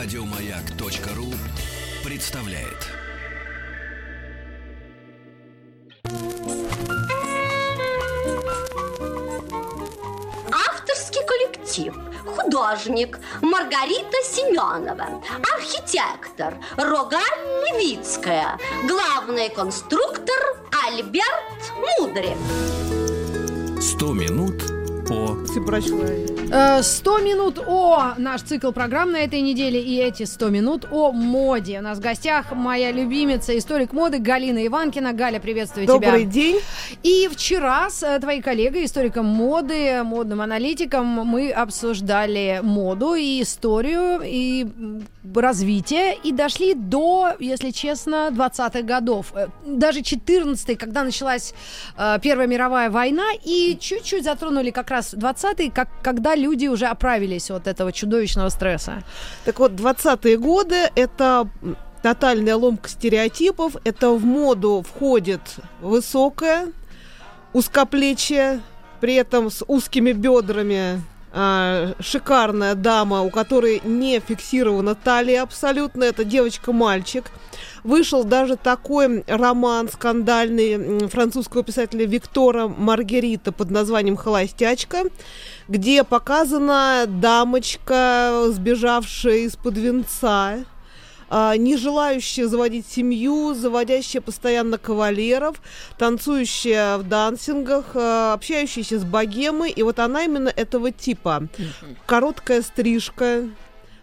Радиомаяк.ру представляет. Авторский коллектив. Художник Маргарита Семенова. Архитектор Рогаль Левицкая. Главный конструктор Альберт Мудрик. 100 по Э, 100 минут о наш цикл программ на этой неделе и эти 100 минут о моде. У нас в гостях моя любимица, историк моды Галина Иванкина. Галя, приветствую Добрый тебя. день. И вчера с э, твоей коллегой, историком моды, модным аналитиком, мы обсуждали моду и историю, и развитие, и дошли до, если честно, 20-х годов. Э, Даже 14-й, когда началась э, Первая мировая война, и чуть-чуть затронули как раз 20-й, как, когда люди уже оправились от этого чудовищного стресса. Так вот, 20-е годы – это тотальная ломка стереотипов. Это в моду входит высокая, узкоплечья, при этом с узкими бедрами, а, шикарная дама, у которой не фиксирована талия абсолютно. Это девочка-мальчик. Вышел даже такой роман скандальный французского писателя Виктора Маргерита под названием «Холостячка», где показана дамочка, сбежавшая из-под венца, а, не желающая заводить семью, заводящая постоянно кавалеров, танцующая в дансингах, а, общающаяся с богемой. И вот она именно этого типа. Короткая стрижка,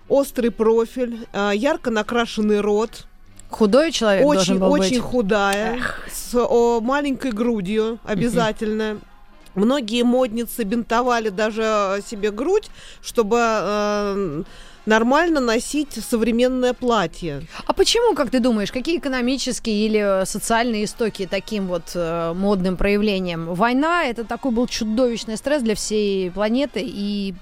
острый профиль, а, ярко накрашенный рот, Худой человек должен очень, был очень быть. худая, с о, маленькой грудью обязательно. Многие модницы бинтовали даже себе грудь, чтобы э, нормально носить современное платье. А почему, как ты думаешь, какие экономические или э, социальные истоки таким вот э, модным проявлением? Война это такой был чудовищный стресс для всей планеты, и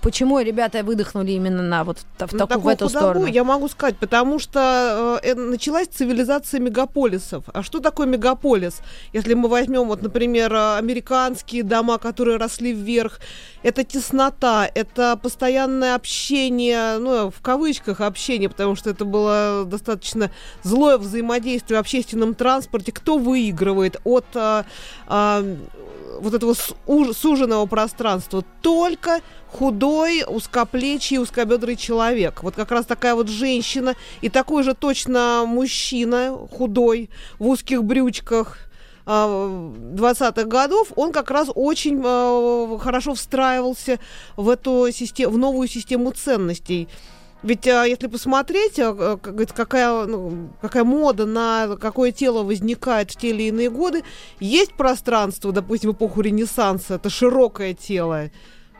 почему ребята выдохнули именно на вот в, На такую, в эту худобу сторону? я могу сказать, потому что э, э, началась цивилизация мегаполисов. А что такое мегаполис? Если мы возьмем, вот, например, э, американские дома, которые росли вверх, это теснота, это постоянное общение, ну, в кавычках общение, потому что это было достаточно злое взаимодействие в общественном транспорте. Кто выигрывает от а, а, вот этого суженного пространства? Только худой, узкоплечий, узкобедрый человек. Вот как раз такая вот женщина и такой же точно мужчина, худой, в узких брючках, а, 20-х годов, он как раз очень а, хорошо встраивался в эту систему, в новую систему ценностей. Ведь а, если посмотреть, а, а, какая, ну, какая мода на какое тело возникает в те или иные годы, есть пространство, допустим, в эпоху Ренессанса, это широкое тело.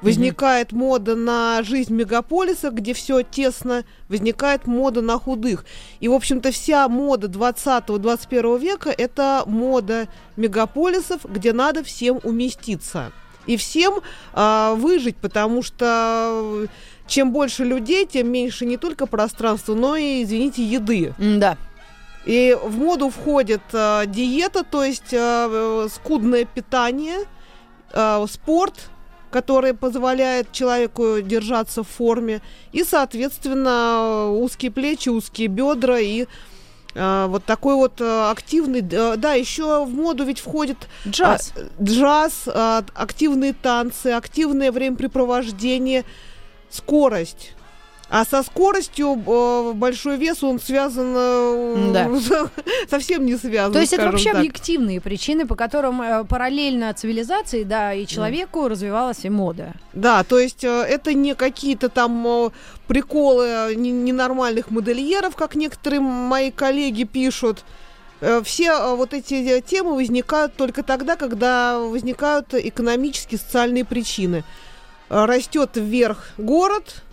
Возникает мода на жизнь мегаполиса, где все тесно, возникает мода на худых. И, в общем-то, вся мода 20-21 века – это мода мегаполисов, где надо всем уместиться. И всем а, выжить, потому что э, чем больше людей, тем меньше не только пространства, но и, извините, еды. Да. И в моду входит э, диета, то есть э, э, скудное питание, э, спорт, который позволяет человеку держаться в форме, и, соответственно, узкие плечи, узкие бедра и э, вот такой вот э, активный, э, да, еще в моду ведь входит Джаз. а, джаз, а, активные танцы, активное времяпрепровождение, скорость. А со скоростью э, большой вес, он связан... э, Да. Совсем не связан, То есть это вообще так. объективные причины, по которым э, параллельно цивилизации, да, и человеку развивалась и мода. Да, то есть э, это не какие-то там э, приколы не- ненормальных модельеров, как некоторые мои коллеги пишут. Все вот эти темы возникают только тогда, когда возникают экономические, социальные причины. Растет вверх город,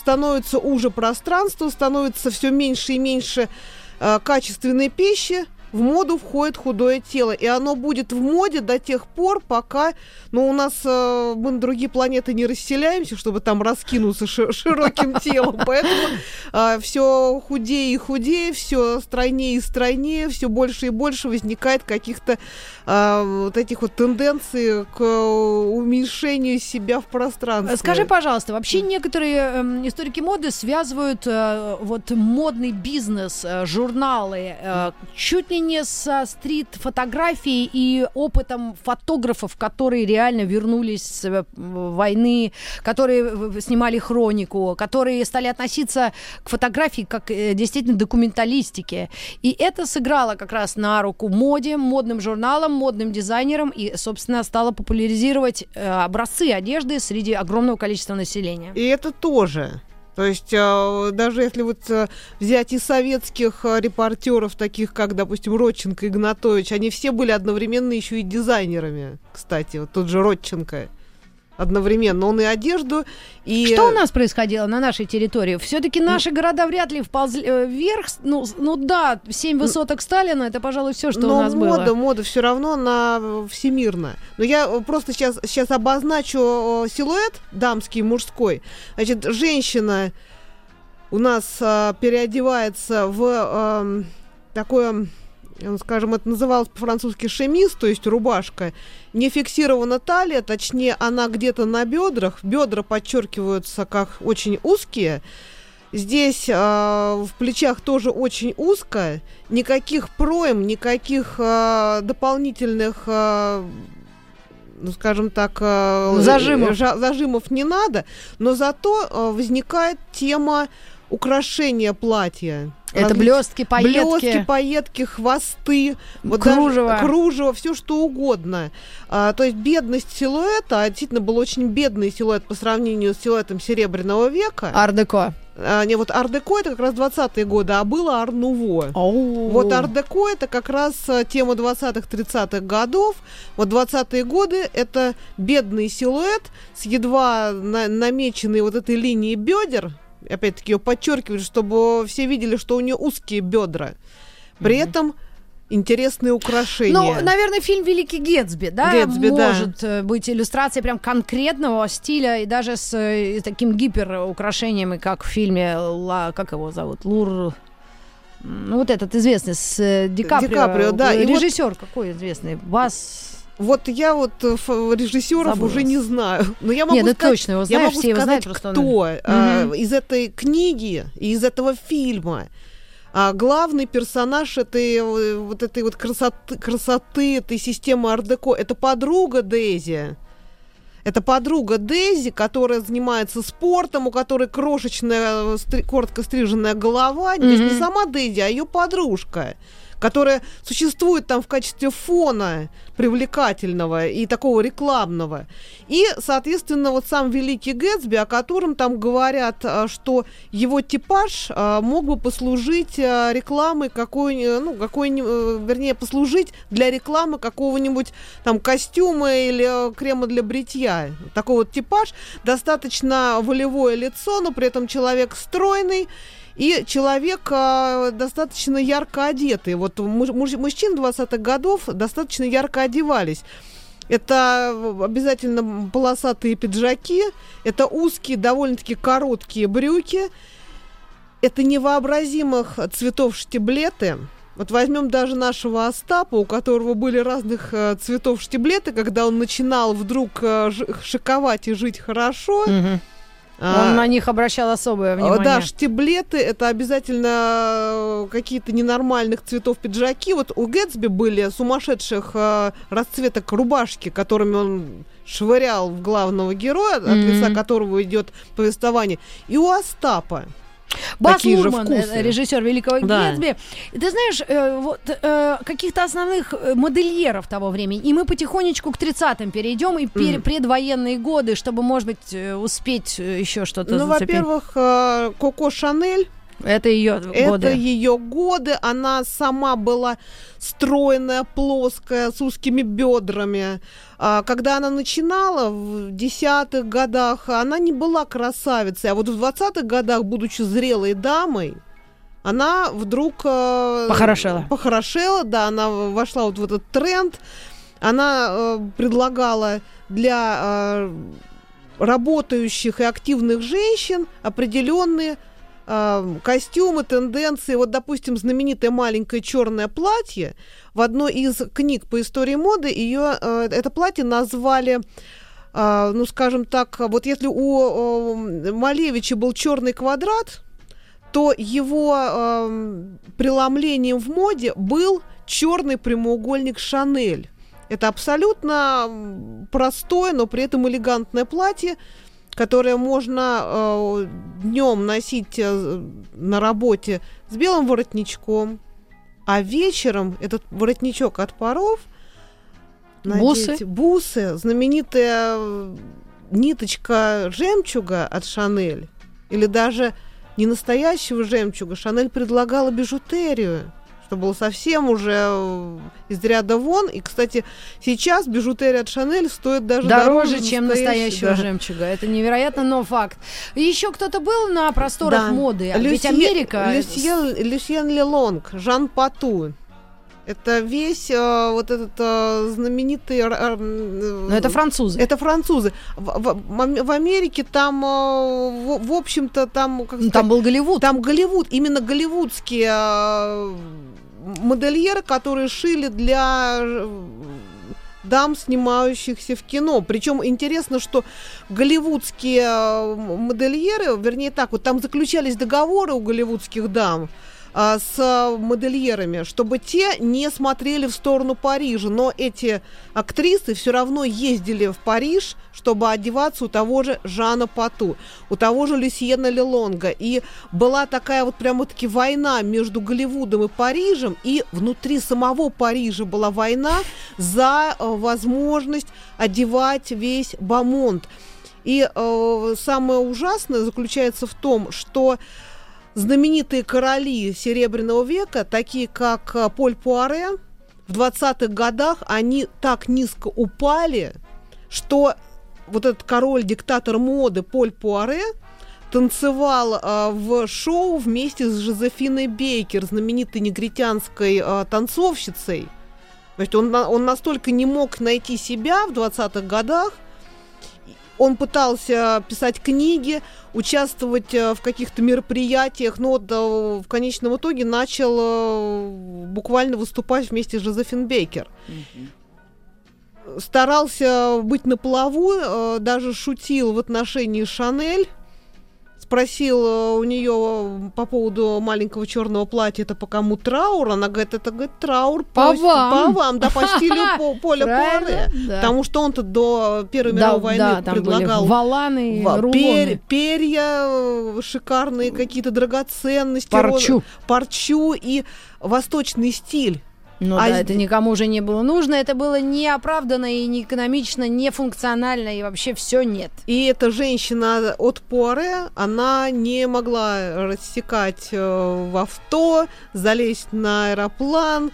становится уже пространство, становится все меньше и меньше э, качественной пищи, в моду входит худое тело, и оно будет в моде до тех пор, пока, ну, у нас э, мы на другие планеты не расселяемся, чтобы там раскинуться ши- широким телом, поэтому э, все худее и худее, все стройнее и стройнее, все больше и больше возникает каких-то э, вот этих вот тенденций к уменьшению себя в пространстве. Скажи, пожалуйста, вообще некоторые э, историки моды связывают э, вот модный бизнес, э, журналы э, чуть ли не со стрит-фотографией и опытом фотографов, которые реально вернулись с э, войны, которые снимали хронику, которые стали относиться к фотографии как э, действительно документалистике. И это сыграло как раз на руку моде, модным журналам, модным дизайнерам и, собственно, стало популяризировать э, образцы одежды среди огромного количества населения. И это тоже. То есть э, даже если вот э, взять и советских э, репортеров, таких как, допустим, Родченко Игнатович, они все были одновременно еще и дизайнерами, кстати, вот тот же Родченко одновременно. Он и одежду, и... Что у нас происходило на нашей территории? Все-таки наши города вряд ли вползли э, вверх. Ну, ну да, семь высоток Сталина, это, пожалуй, все, что Но у нас мода, было. мода все равно она э, всемирная. Но я э, просто сейчас, сейчас обозначу э, силуэт дамский мужской. Значит, женщина у нас э, переодевается в эм, такое, э, скажем, это называлось по-французски шемис, то есть рубашка. Не фиксирована талия, точнее, она где-то на бедрах. Бедра подчеркиваются как очень узкие. Здесь э, в плечах тоже очень узко, никаких проем, никаких э, дополнительных, э, ну скажем так, Зажимов. жа- зажимов не надо, но зато возникает тема украшения платья. Это блестки, пайетки. Блестки, пайетки, хвосты, вот даже Кружево. кружево, все что угодно. А, то есть бедность силуэта, а действительно был очень бедный силуэт по сравнению с силуэтом Серебряного века. Ардеко. А, не, вот ар-деко это как раз 20-е годы, а было ар-нуво. Вот ар-деко это как раз а, тема 20-х, 30-х годов. Вот 20-е годы это бедный силуэт с едва на- намеченной вот этой линией бедер. Опять-таки ее подчеркивают, чтобы все видели, что у нее узкие бедра. При этом интересные украшения. Ну, наверное, фильм «Великий Гетсби», да, Гэтсби, да. может э, быть иллюстрацией прям конкретного стиля и даже с э, таким гиперукрашениями, как в фильме, Ла, как его зовут, Лур... Ну, вот этот известный с э, Ди Каприо. Ди Каприо, да, и вот- Режиссер какой известный? Бас... Вот я вот э, режиссеров Забылась. уже не знаю. Но я могу Не, ну сказать, точно его я знаешь, могу все его сказать, знают, просто он- кто э, Мгм. из этой книги и из этого фильма а, главный персонаж этой э, вот этой вот красоты, красоты этой системы ар-деко это подруга Дейзи. Это подруга Дейзи, которая занимается спортом, у которой крошечная, э, стри- коротко стриженная голова. То есть не сама Дейзи, а ее подружка, которая существует там в качестве фона привлекательного и такого рекламного. И, соответственно, вот сам Великий Гэтсби, о котором там говорят, а, что его типаж а, мог бы послужить а, рекламой какой, ну, какой вернее, послужить для рекламы какого-нибудь там костюма или э, крема для бритья. Такой вот типаж, достаточно волевое лицо, но при этом человек стройный, и человек а, достаточно ярко одетый. Вот муж- муж- мужчин 20-х годов достаточно ярко одевались. Это обязательно полосатые пиджаки, это узкие, довольно-таки короткие брюки, это невообразимых цветов штиблеты. Вот возьмем даже нашего Остапа, у которого были разных э, цветов штиблеты, когда он начинал вдруг э, шиковать и жить хорошо. Мгм. А, Он на них обращал особое а, внимание. Да, штиблеты это обязательно э, какие-то ненормальных цветов пиджаки. Вот у Гэтсби были сумасшедших э, расцветок рубашки, которыми он швырял в главного героя, от Мгм. лица которого идет повествование. И у Остапа. Бас такие же Лурман, вкусы. э, режиссер Великого Да. Гэтсби. И Ты знаешь, э, вот э, каких-то основных э, модельеров того времени, и мы потихонечку к 30-м перейдем, и пер- Мгм. предвоенные годы, чтобы, может быть, э, успеть еще что-то Ну, зацепить. во-первых, Коко Шанель. Это ее годы. Это ее годы. Она сама была стройная, плоская, с узкими бедрами. А, Когда она начинала в десятых годах, она не была красавицей. А вот в двадцатых годах, будучи зрелой дамой, она вдруг... э, Похорошела. Похорошела, да, она вошла вот в этот тренд. Она э, предлагала для э, работающих и активных женщин определенные костюмы, тенденции. Вот, допустим, знаменитое маленькое черное платье. В одной из книг по истории моды ее э, это платье назвали а, ну, скажем так, вот если у Малевича был черный квадрат, то его преломлением в моде был черный прямоугольник Шанель. Это абсолютно простое, но при этом элегантное платье, которое можно э, днем носить э, на работе с белым воротничком, а вечером этот воротничок от паров Бусы? надеть бусы, знаменитая э, ниточка жемчуга от Шанель, или даже не настоящего жемчуга, Шанель предлагала бижутерию, что было совсем уже э, из ряда вон. И, кстати, сейчас бижутерия от Шанель стоит даже Дороже, дороже, чем настоящего да. жемчуга. Это невероятно, но факт. И еще кто-то был на просторах Да. моды. А Ведь Люсье- Америка... Люсьен, Люсьен Лелонг, Жан Пату. Это весь э, вот этот э, знаменитый... м, Но это французы. Это французы. В, в- в- Америке там, э, в, в общем-то, там... Как Ну, сказать, Там был Голливуд. там Голливуд, именно голливудские э, модельеры, которые шили для э, дам, снимающихся в кино. Причем интересно, что голливудские э, модельеры, вернее так, вот там заключались договоры у голливудских дам а, с модельерами, чтобы те не смотрели в сторону Парижа. Но эти актрисы все равно ездили в Париж, чтобы одеваться у того же Жана Пату, у того же Люсьена Лелонга. И была такая вот прямо-таки война между Голливудом и Парижем, и внутри самого Парижа была война за э, возможность одевать весь бамонт. И э, самое ужасное заключается в том, что знаменитые короли Серебряного века, такие как э, Поль Пуаре, в 20-х годах они так низко упали, что вот этот король-диктатор моды Поль Пуаре танцевал э, в шоу вместе с Жозефиной Бейкер, знаменитой негритянской э, танцовщицей. То есть он, он настолько не мог найти себя в 20-х годах, он пытался писать книги, участвовать э, в каких-то мероприятиях, но э, в конечном итоге начал э, буквально выступать вместе с Жозефин Бейкер. Старался быть на плаву, даже шутил в отношении Шанель. Спросил э, у нее по поводу маленького черного платья, это по кому траур? Она говорит, это говорит, траур По ст- вам. по вам, да, по стилю По- Поля Пуаре. да. Потому что он-то до Первой Да, мировой войны да, предлагал валаны, пер- перья, э, шикарные какие-то драгоценности, Парчу. розы- парчу и восточный стиль. Ну А да, это никому уже не было нужно, это было неоправданно и не экономично, не функционально, и вообще все нет. И эта женщина от Пуаре, она не могла рассекать э, в авто, залезть на аэроплан,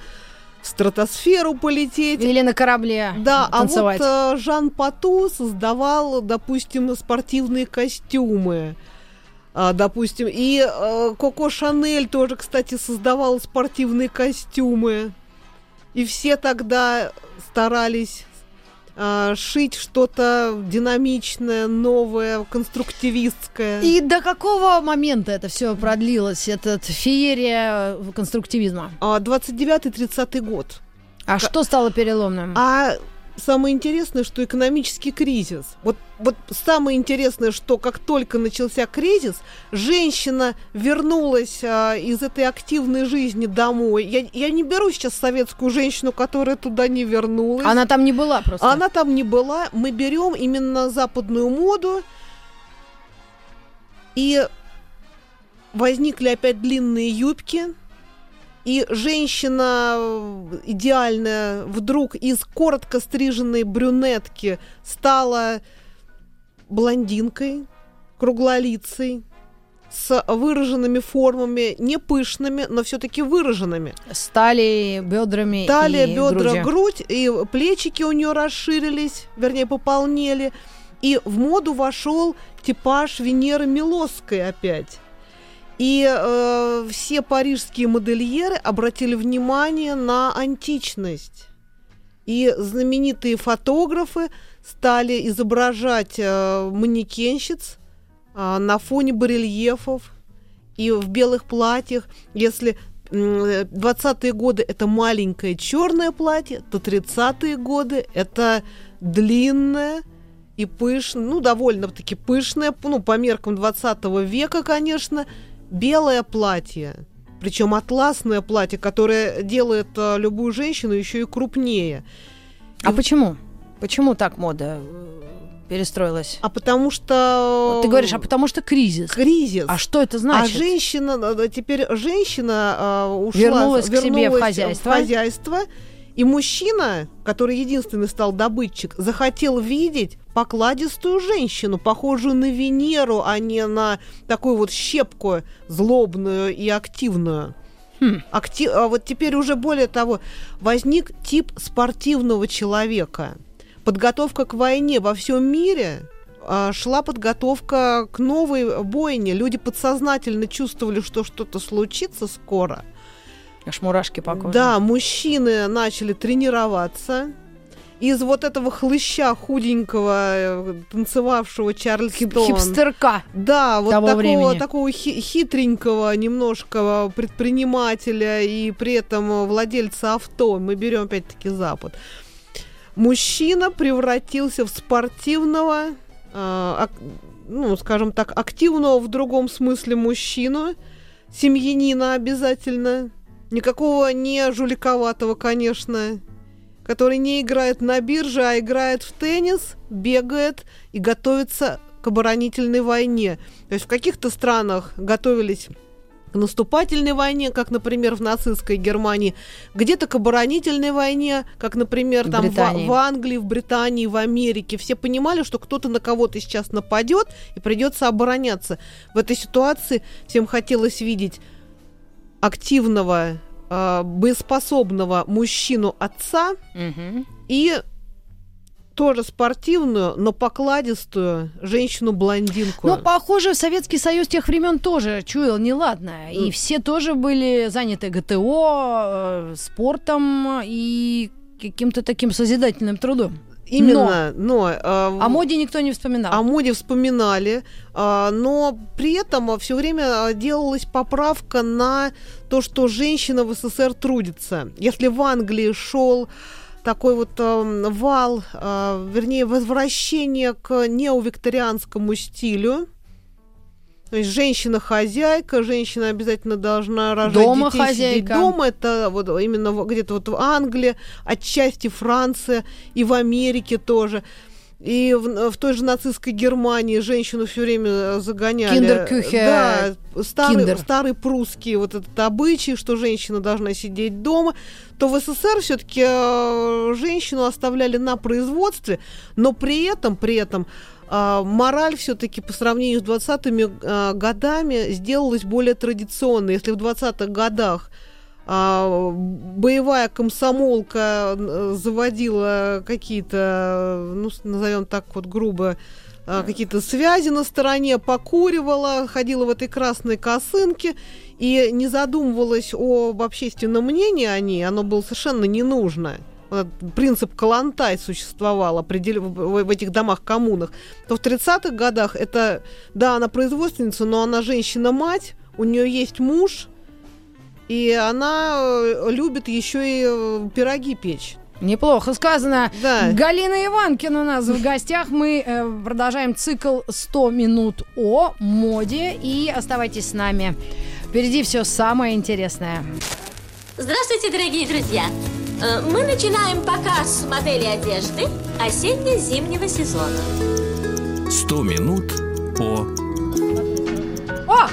в стратосферу полететь. Или на корабле Да, танцевать. а вот э, Жан Пату создавал, допустим, спортивные костюмы. А, допустим, и э, Коко Шанель тоже, кстати, создавал спортивные костюмы. И все тогда старались а, шить что-то динамичное, новое, конструктивистское. И до какого момента это все продлилось, этот феерия э, конструктивизма? А, 29-30 год. А что стало переломным? А самое интересное, что экономический кризис. Вот, вот самое интересное, что как только начался кризис, женщина вернулась а, из этой активной жизни домой. Я, я не беру сейчас советскую женщину, которая туда не вернулась. Она там не была просто. Она там не была. Мы берем именно западную моду. И возникли опять длинные юбки. И женщина э, идеальная вдруг из коротко стриженной брюнетки стала блондинкой, круглолицей, с выраженными формами, не пышными, но все-таки выраженными. Стали бедрами Талия, и бедра, грудью. грудь, и плечики у нее расширились, вернее, пополнели. И в моду вошел типаж Венеры Милосской опять. И э, все парижские модельеры обратили внимание на античность. И знаменитые фотографы стали изображать э, манекенщиц э, на фоне барельефов и в белых платьях. Если м, 20-е годы это маленькое черное платье, то 30-е годы это длинное и пышное, ну, довольно-таки пышное, ну, по меркам 20 века, конечно, белое платье. Причем атласное платье, которое делает э, любую женщину еще и крупнее. А почему? Почему так мода э, перестроилась? А потому что... Вот Ты говоришь, а потому что кризис. Кризис. А что это значит? А женщина, э, теперь женщина э, ушла, Вернулась к себе в вернулась хозяйство. в хозяйство, и мужчина, который единственный стал добытчик, захотел видеть покладистую женщину, похожую на Венеру, а не на такую вот щепку злобную и активную. Хм. Акти- А вот теперь уже более того, возник тип спортивного человека. Подготовка к войне во всем мире а, шла подготовка к новой бойне. Люди подсознательно чувствовали, что что-то случится скоро. Аж мурашки по коже. Да, мужчины начали тренироваться. Из вот этого хлыща худенького, э, танцевавшего Чарльз Хип-. Хипстерка. Да, вот такого, времени. такого хи- хитренького немножко предпринимателя и при этом владельца авто. Мы берем опять-таки Запад. Мужчина превратился в спортивного, ак- ну, скажем так, активного в другом смысле мужчину, семьянина обязательно. Никакого не жуликоватого, конечно, который не играет на бирже, а играет в теннис, бегает и готовится к оборонительной войне. То есть в каких-то странах готовились к наступательной войне, как, например, в нацистской Германии, где-то к оборонительной войне, как, например, В там в, Британии. в Англии, в Британии, в Америке. Все понимали, что кто-то на кого-то сейчас нападет и придется обороняться. В этой ситуации всем хотелось видеть активного, э, боеспособного мужчину отца Мгм. и тоже спортивную, но покладистую женщину-блондинку. Ну, похоже, Советский Союз тех времен тоже чуял неладное. И все тоже были заняты ГТО, э, спортом и каким-то таким созидательным трудом. Именно, но... э, О моде никто не вспоминал. О моде вспоминали, а, но при этом все время а, делалась поправка на то, что женщина в СССР трудится. Если в Англии шел такой вот эм, вал, а, вернее, возвращение к неовикторианскому стилю, то есть женщина-хозяйка, женщина обязательно должна рожать Дома детей, сидеть хозяйка. дома. Это вот именно где-то вот в Англии, отчасти Франция и в Америке тоже. И в, в той же нацистской Германии женщину все время э, загоняли. Киндеркюхе, Да, старый, киндер. старый прусский вот этот обычай, что женщина должна сидеть дома. То в СССР все-таки женщину оставляли на производстве, но при этом, при этом а, мораль все-таки по сравнению с 20-ми а, годами сделалась более традиционной. Если в 20-х годах а, боевая комсомолка заводила какие-то, ну, назовем так вот грубо, какие-то связи на стороне, покуривала, ходила в этой красной косынке и не задумывалась об общественном мнении о ней, оно было совершенно не нужно. Вот этот принцип Калантай существовал определ- в в этих домах-коммунах, то в 30-х годах это, да, она производственница, но она женщина-мать, у нее есть муж, и она э, любит еще и э, пироги печь. Неплохо сказано. Да. Галина Иванкина у нас в гостях. Мы э, продолжаем цикл 100 минут о моде. И оставайтесь с нами. Впереди все самое интересное. Здравствуйте, дорогие друзья! Э, Мы начинаем показ модели одежды осенне-зимнего сезона. 100 минут по О!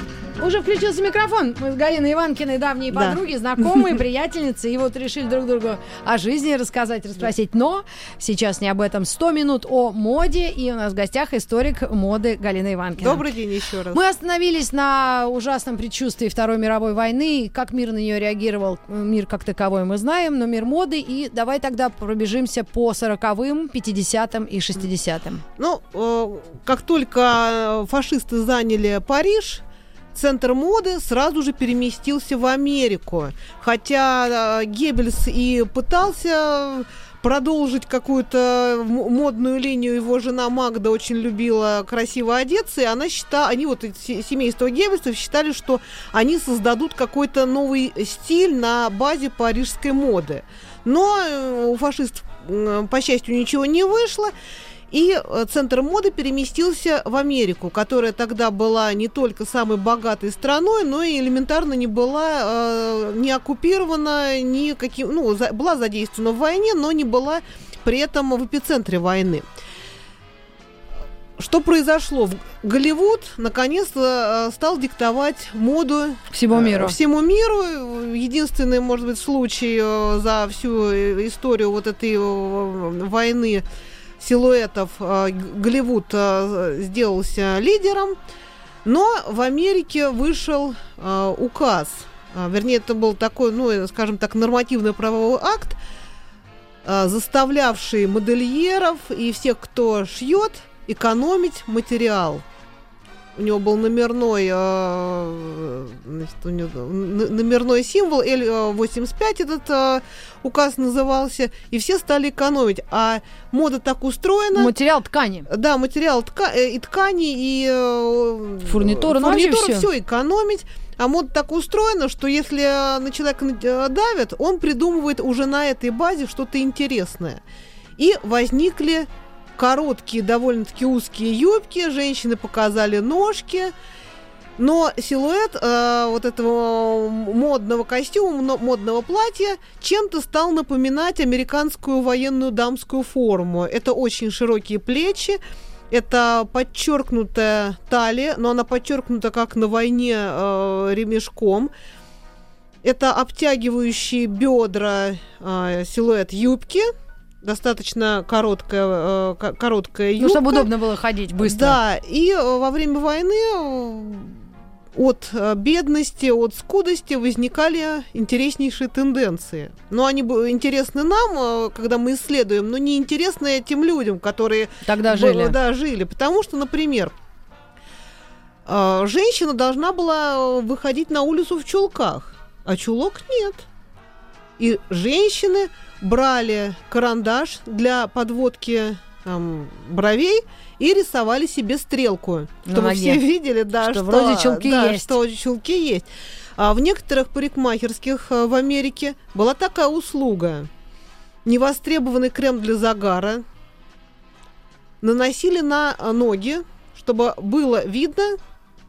Уже включился микрофон. Мы с Галиной Иванкиной давние Да. подруги, знакомые, приятельницы. И вот решили друг другу о жизни рассказать, расспросить. Но сейчас не об этом. 100 минут о моде. И у нас в гостях историк моды Галина Иванкина. Добрый день еще раз. Мы остановились на ужасном предчувствии Второй мировой войны. Как мир на нее реагировал, мир как таковой мы знаем, но мир моды. И давай тогда пробежимся по 40-м, 50-м и 60-м. Ну, э, как только э, фашисты заняли Париж, центр моды сразу же переместился в Америку. Хотя э, Геббельс и пытался продолжить какую-то модную линию. Его жена Магда очень любила красиво одеться, и она считала, они вот семейство Геббельсов считали, что они создадут какой-то новый стиль на базе парижской моды. Но э, у фашистов, м, по счастью, ничего не вышло. И э, центр моды переместился в Америку, которая тогда была не только самой богатой страной, но и элементарно не была э, не оккупирована, ни каким, ну, за- была задействована в войне, но не была при этом в эпицентре войны. Что произошло? Голливуд наконец-то э, стал диктовать моду Всему Э, миру. Всему миру. Единственный, может быть, случай за всю историю вот этой войны силуэтов э, Голливуд э, сделался лидером. Но в Америке вышел э, указ. Вернее, это был такой, ну, скажем так, нормативный правовой акт, заставлявший модельеров и всех, кто шьет, экономить материал. У него был номерной, э, значит, у него номерной символ L85 этот э, указ назывался, и все стали экономить. А мода так устроена. Материал ткани. Да, материал тка- э, и ткани, и э, Фурнитура, ну, фурнитура, всё. все экономить. А мода так устроена, что если э, на человека э, давят, он придумывает уже на этой базе что-то интересное. И возникли короткие, довольно-таки узкие юбки, женщины показали ножки, но силуэт э, вот этого модного костюма, модного платья чем-то стал напоминать американскую военную дамскую форму. Это очень широкие плечи, это подчеркнутая талия, но она подчеркнута как на войне э, ремешком. Это обтягивающие бедра э, силуэт юбки, достаточно короткая, э, ко- короткая юбка. Ну, чтобы удобно было ходить быстро. Да, и э, во время войны э, от бедности, от скудости возникали интереснейшие тенденции. Но они бы интересны нам, когда мы исследуем, но не интересны этим людям, которые Тогда жили. Да, жили. Потому что, например, женщина должна была выходить на улицу в чулках, а чулок нет. И женщины брали карандаш для подводки там, бровей и рисовали себе стрелку, чтобы ноге. все видели, да, Что что, вроде чулки да, есть. что чулки есть. А в некоторых парикмахерских э, в Америке была такая услуга. Невостребованный крем для загара наносили на э, ноги, чтобы было видно,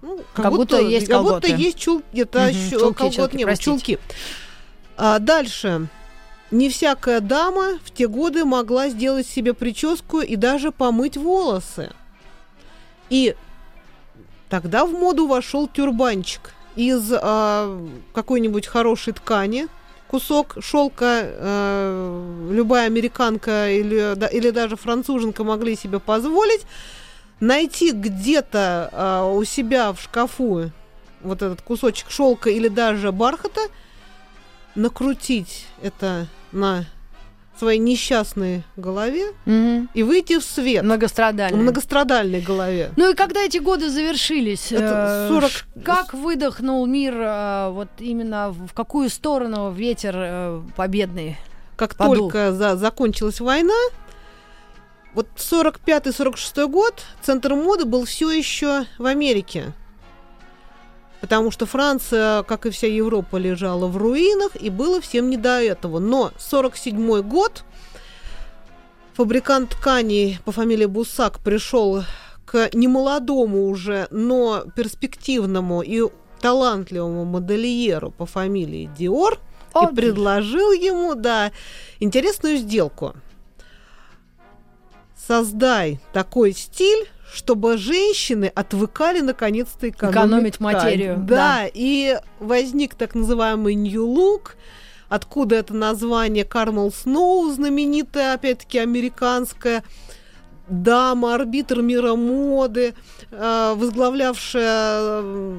ну, как, Как будто есть как будто колготы. есть чулки, это Мгм, щу- чулки, колгот чулки, не было, простите. чулки. А дальше. Не всякая дама в те годы могла сделать себе прическу и даже помыть волосы. И тогда в моду вошел тюрбанчик из а, какой-нибудь хорошей ткани, кусок шелка э, любая американка или, да- или даже француженка могли себе позволить найти где-то а, у себя в шкафу вот этот кусочек шелка или даже бархата, накрутить это на своей несчастной голове Мгм. и выйти в свет. Многострадальный. Многострадальной голове. Ну и когда эти годы завершились, Это э, 40 ш- как выдохнул мир, э, вот именно в в какую сторону ветер э, победный? Как Подул. только за- закончилась война, вот 45-46 год центр моды был все еще в Америке. Потому что Франция, как и вся Европа, лежала в руинах, и было всем не до этого. Но 47 год фабрикант тканей по фамилии Бусак пришел к немолодому уже, но перспективному и талантливому модельеру по фамилии Диор О, и предложил ему, да, интересную сделку. Создай такой стиль, чтобы женщины отвыкали наконец-то экономить, Экономить ткань. материю, Да, да. и возник так называемый New Look, откуда это название Кармел Сноу, знаменитая, опять-таки, американская дама, арбитр мира моды, э, возглавлявшая э,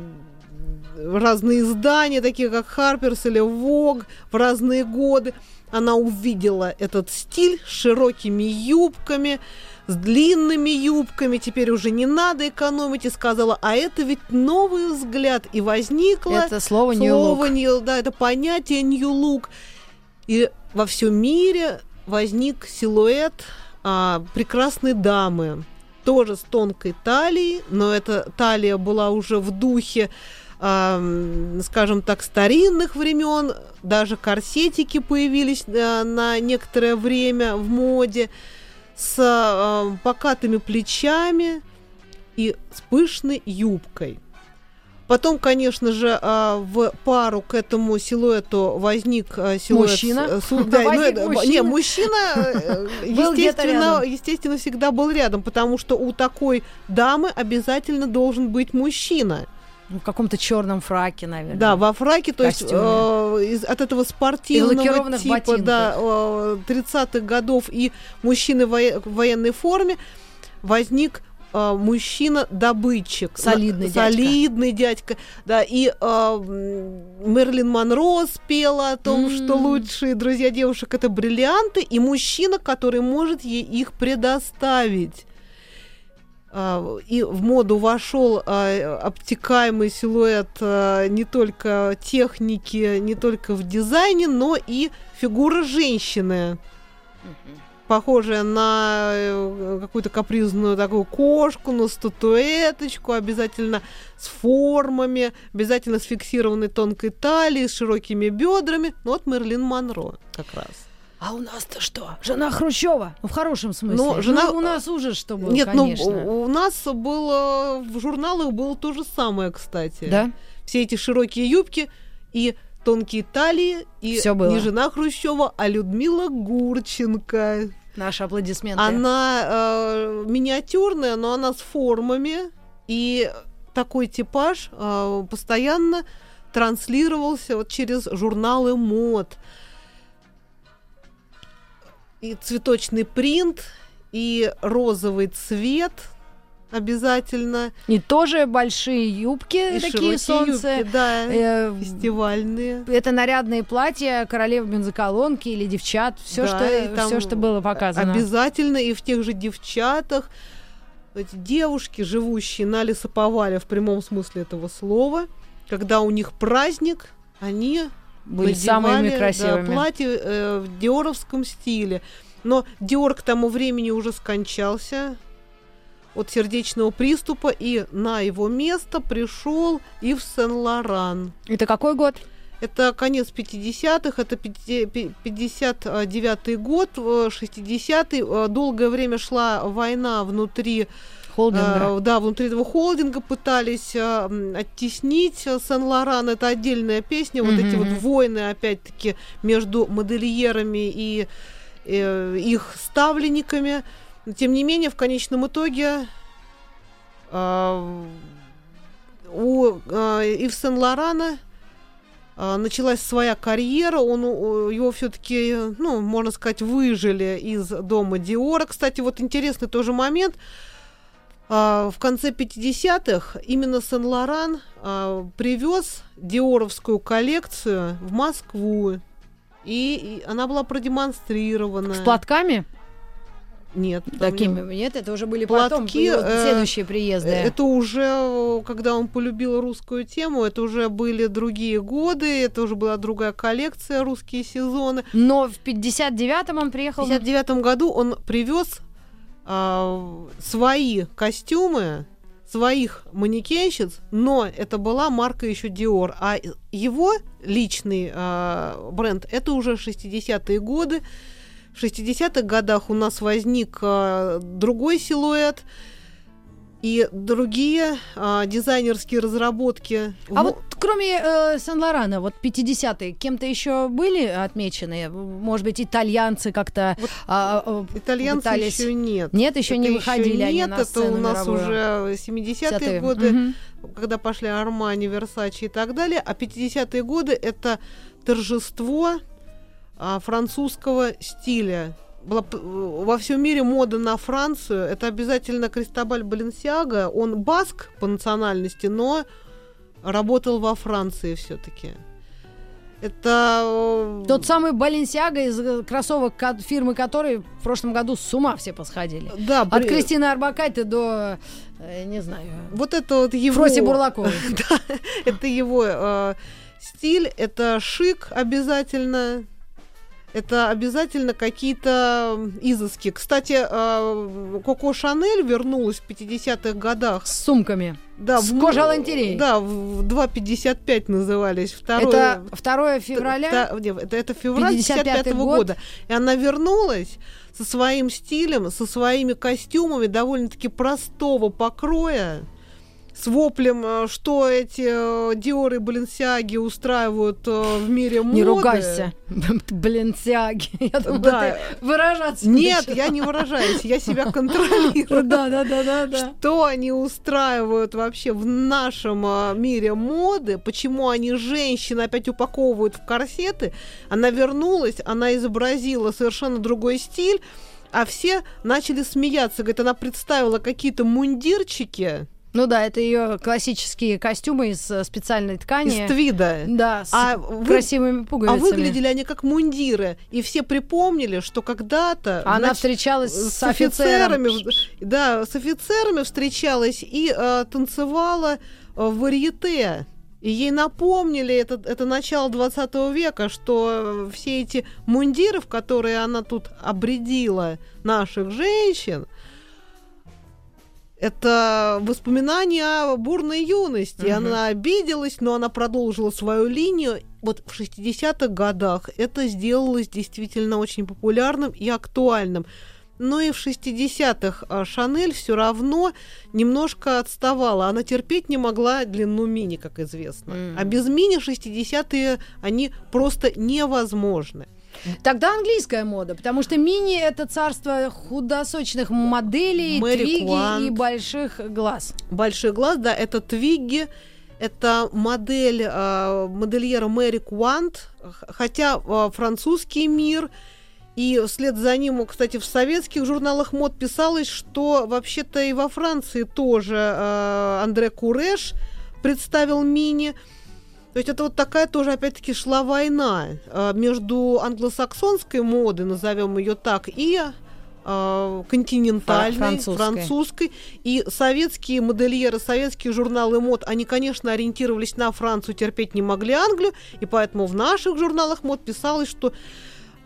разные издания, такие как Harper's или Vogue в разные годы. Она увидела этот стиль с широкими юбками, с длинными юбками, теперь уже не надо экономить, и сказала, а это ведь новый взгляд, и возникло Это слово new слово look. да, это понятие new look, и во всем мире возник силуэт а, прекрасной дамы, тоже с тонкой талией, но эта талия была уже в духе, скажем так, старинных времен, даже корсетики появились а, на некоторое время в моде, с покатыми плечами и с пышной юбкой. Потом, конечно же, а, в пару к этому силуэту возник а, силуэт... Мужчина? с- с- да, ну, Возник это- мужчина? Не, мужчина, э, естественно, естественно, всегда был рядом, потому что у такой дамы обязательно должен быть мужчина. В каком-то черном фраке, наверное. Да, во фраке, то есть э, из- от этого спортивного типа, ботинках. да, э, 30-х годов и мужчины в воe- в военной форме возник э, мужчина-добытчик. Солидный дядька. Солидный дядька, да, и э, Мерлин Монро спела о том, что М. лучшие друзья девушек это бриллианты, и мужчина, который может ей их предоставить. А, И в моду вошел а, обтекаемый силуэт а, не только техники, не только в дизайне, но и фигура женщины, похожая на э, какую-то капризную такую кошку, на статуэточку, обязательно с формами, обязательно с фиксированной тонкой талией, с широкими бедрами. Ну, вот Мерлин Монро как раз. А у нас-то что? Жена Хрущева? Ну, в хорошем смысле. Ну, жена- Ну, у нас ужас, что было, Нет, конечно. ну у нас было в журналах было то же самое, кстати. Да? Все эти широкие юбки и тонкие талии, и Всё было. не жена Хрущева, а Людмила Гурченко. Наши аплодисменты. Она э, миниатюрная, но она с формами, и такой типаж э, постоянно транслировался вот через журналы мод. И цветочный принт, и розовый цвет обязательно, И тоже большие юбки, и такие солнце. юбки, да, Э, фестивальные. это нарядные платья королев бензоколонки или девчат. Все, Да, что, все, что было показано. Обязательно и в тех же девчатах. Эти девушки, живущие на лесоповале в прямом смысле этого слова, когда у них праздник, они Были надевали, самыми да, красивыми. платье э, в диоровском стиле. Но Диор к тому времени уже скончался от сердечного приступа, и на его место пришел Ив Сен-Лоран. Это какой год? Это конец 50-х, это 59-й год, э, 60-й. э, Долгое время шла война внутри, Холдинга. э, да, внутри этого холдинга пытались м, оттеснить э, Сен-Лоран. Это отдельная песня. Вот эти вот войны, опять-таки, между модельерами и э, их ставленниками. Но, Тем не менее, в конечном итоге э, у э, Ив Сен-Лорана а, началась своя карьера, он, его все-таки, ну, можно сказать, выжили из дома Диора. Кстати, вот интересный тоже момент. А, В конце 50-х именно Сен-Лоран а, привез диоровскую коллекцию в Москву. И, и она была продемонстрирована. С платками? Нет. Такими? не- Нет, это уже были Платки, потом, э, следующие приезды. Это уже, э, когда он полюбил русскую тему, это уже были другие годы, это уже была другая коллекция «Русские сезоны». Но в 59-м он приехал... В 1959 году он привез а, свои костюмы своих манекенщиц, но это была марка еще Dior, а его личный а, бренд это уже 60-е годы. В 60-х годах у нас возник а, другой силуэт и другие а, дизайнерские разработки. А В- вот кроме э, Сан-Лорана, вот 50-е, кем-то еще были отмечены? Может быть, итальянцы как-то а, а, Итальянцев пытались- еще нет. Нет, еще не Это выходили они нет, на это сцену у нас мировую. уже 70-е 50-е. годы, Мгм. когда пошли Армани, Версачи и так далее, а 50-е годы это торжество а, французского стиля. Была п- во всем мире мода на Францию. Это обязательно Кристобаль Баленсиага. Он баск по национальности, но работал во Франции все-таки. Это э, Тот самый Баленсиага из э, кроссовок фирмы которой в прошлом году с ума все посходили. да, От при- Кристины Арбакайте до, э, не знаю, вот это вот его Фроси Бурлаковой. Да, это его э, стиль, это шик обязательно. Это обязательно какие-то изыски. Кстати, э, Коко Шанель вернулась в 50-х годах. С сумками. Да, С в- кожалантерей. Да, в 2.55 назывались. Второе, Это 2 февраля. Та- нет, это, это февраль 55-й 55 год. года. И она вернулась со своим стилем, со своими костюмами довольно-таки простого покроя, с воплем, э, что эти э, Диоры и Баленсиаги устраивают э, в мире моды. Не ругайся. Блин, сяги. Я думала, Да. ты выражаться Нет, начала. я не выражаюсь, я себя контролирую. Да, да, да, да, да. Что они устраивают вообще в нашем мире моды? Почему они женщин опять упаковывают в корсеты? Она вернулась, она изобразила совершенно другой стиль, а все начали смеяться. Говорит, она представила какие-то мундирчики Ну да, это ее классические костюмы из э, специальной ткани. из твида. Да, с А вы- красивыми А пуговицами. выглядели они как мундиры. И все припомнили, что когда-то... Она значит, встречалась с, с офицерами, да, с офицерами встречалась и э, танцевала э, в варьете. И ей напомнили, это, это начало 20 века, что э, все эти мундиры, в которые она тут обредила наших женщин, это воспоминания о бурной юности. Мгм. Она обиделась, но она продолжила свою линию. Вот в 60-х годах это сделалось действительно очень популярным и актуальным. Но и в 60-х а, Шанель все равно немножко отставала. Она терпеть не могла длину мини, как известно. Мгм. А без мини 60-е они просто невозможны. Тогда английская мода, потому что мини это царство худосочных моделей, Мэри твиги Куант. и больших глаз. Большой глаз, да, это Твигги, это модель э, модельера Мэри Куант, хотя э, французский мир, и вслед за ним, кстати, в советских журналах мод писалось, что вообще-то и во Франции тоже э, Андре Куреш представил мини. То есть это вот такая тоже, опять-таки, шла война э, между англосаксонской модой, назовем ее так, и э, континентальной, Французской. французской. И советские модельеры, советские журналы мод, они, конечно, ориентировались на Францию, терпеть не могли Англию, и поэтому в наших журналах мод писалось, что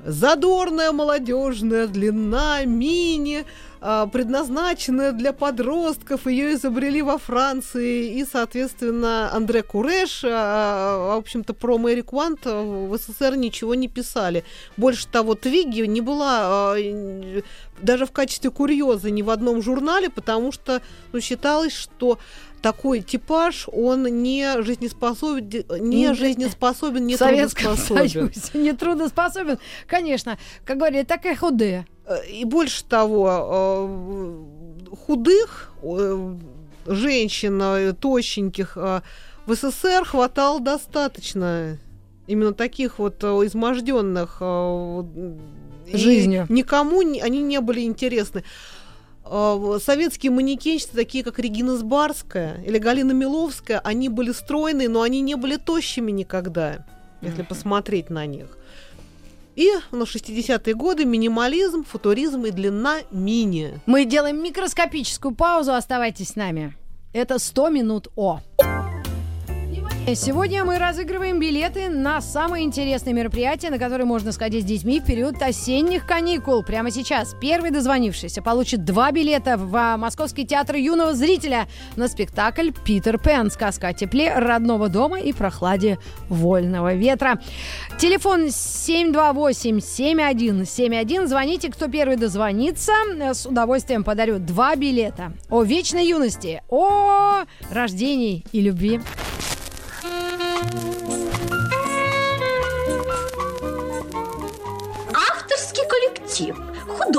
задорная молодежная длина мини, а, предназначенная для подростков, ее изобрели во Франции, и, соответственно, Андре Куреш, а, в общем-то, про Мэри Куант в СССР ничего не писали. Больше того, Твиги не была а, даже в качестве курьеза ни в одном журнале, потому что ну, считалось, что такой типаж, он не жизнеспособен, не Не- жизнеспособен, не трудоспособен. Союзе не трудоспособен. Конечно, как говорили, такая худая. Э, И больше того, э, худых э, женщин, э, тощеньких э, в СССР хватало достаточно. Именно таких вот изможденных Жизнью. Никому они не были интересны. Э, Советские манекенщицы, такие как Регина Сбарская или Галина Миловская, они были стройные, но они не были тощими никогда, если посмотреть на них. И на 60-е годы минимализм, футуризм и длина мини. Мы делаем микроскопическую паузу, оставайтесь с нами. Это 100 минут О. Сегодня мы разыгрываем билеты на самые интересные мероприятия, на которые можно сходить с детьми в период осенних каникул. Прямо сейчас первый дозвонившийся получит два билета в а, Московский театр юного зрителя на спектакль «Питер Пен. Сказка о тепле родного дома и прохладе вольного ветра». Телефон 728-7171. Звоните, кто первый дозвонится. С удовольствием подарю два билета. О вечной юности, о рождении и любви.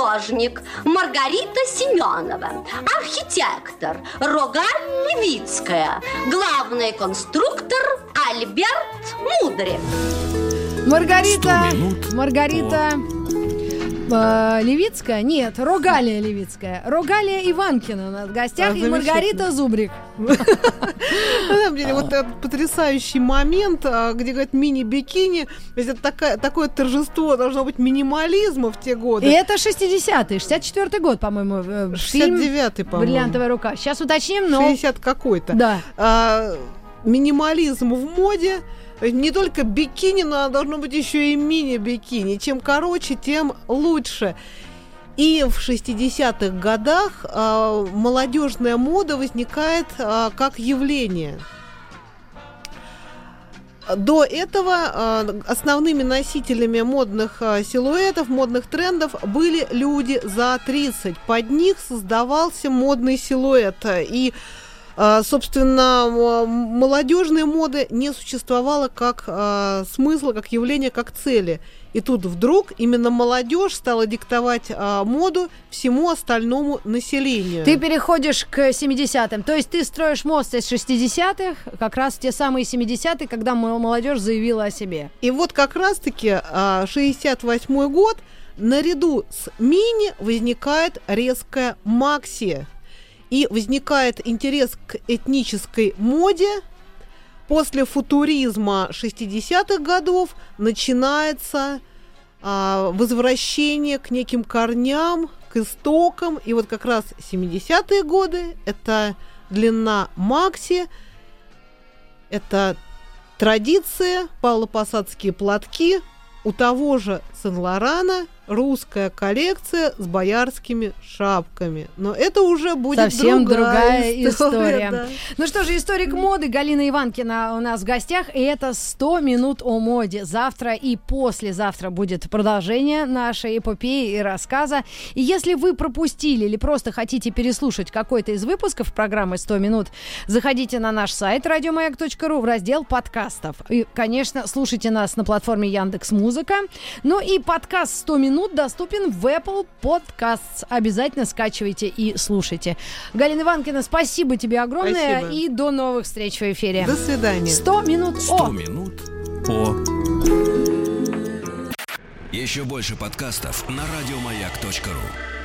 Художник Маргарита Семенова. Архитектор Рогаль Левицкая. Главный конструктор Альберт Мудрик. Маргарита, 100 минут Маргарита, Э, Левицкая? Нет, Рогалия Левицкая. Рогалия Иванкина у нас в гостях А, и Маргарита Зубрик. На самом деле, вот этот потрясающий момент, а, где говорят мини-бикини, это такое торжество должно быть минимализма в те И годы. это 60-й, 64-й год, по-моему, э, фильм 69-й, по-моему. «Бриллиантовая рука». Сейчас уточним, но... 60 какой-то. Да. А, минимализм в моде. Не только бикини, но должно быть еще и мини-бикини. Чем короче, тем лучше. И в 60-х годах а, молодежная мода возникает а, как явление. До этого а, основными носителями модных а, силуэтов, модных трендов были люди за 30. Под них создавался модный силуэт. И, а, собственно, м- молодежной моды не существовало как а, смысла, как явления, как цели. И тут вдруг именно молодежь стала диктовать а, моду всему остальному населению. Ты переходишь к 70-м. То есть ты строишь мост из 60-х, как раз те самые 70-е, когда молодежь заявила о себе. И вот как раз-таки а, 68 год наряду с мини возникает резкая макси. И возникает интерес к этнической моде. После футуризма 60-х годов начинается а, возвращение к неким корням, к истокам. И вот как раз 70-е годы это длина макси, это Традиция, павлопосадские платки, у того же Сен-Лорана русская коллекция с боярскими шапками. Но это уже будет Совсем другая другая, история. да. Ну что же, историк моды Галина Иванкина у нас в гостях, и это 100 минут о моде. Завтра и послезавтра будет продолжение нашей эпопеи и рассказа. И если вы пропустили или просто хотите переслушать какой-то из выпусков программы 100 минут, заходите на наш сайт радиомаяк.ру в раздел подкастов. И, конечно, слушайте нас на платформе Яндекс Музыка. Ну и подкаст 100 минут доступен в Apple Podcasts. Обязательно скачивайте и слушайте. Галина Иванкина, спасибо тебе огромное Спасибо. и до новых встреч в эфире. До свидания. 100 минут 100 о! минут по... Еще больше подкастов на радиомаяк.ру